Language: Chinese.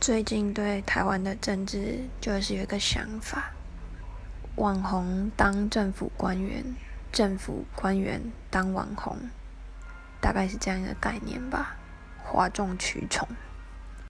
最近对台湾的政治就是有一个想法网红当政府官员政府官员当网红大概是这样一个概念吧哗众取宠。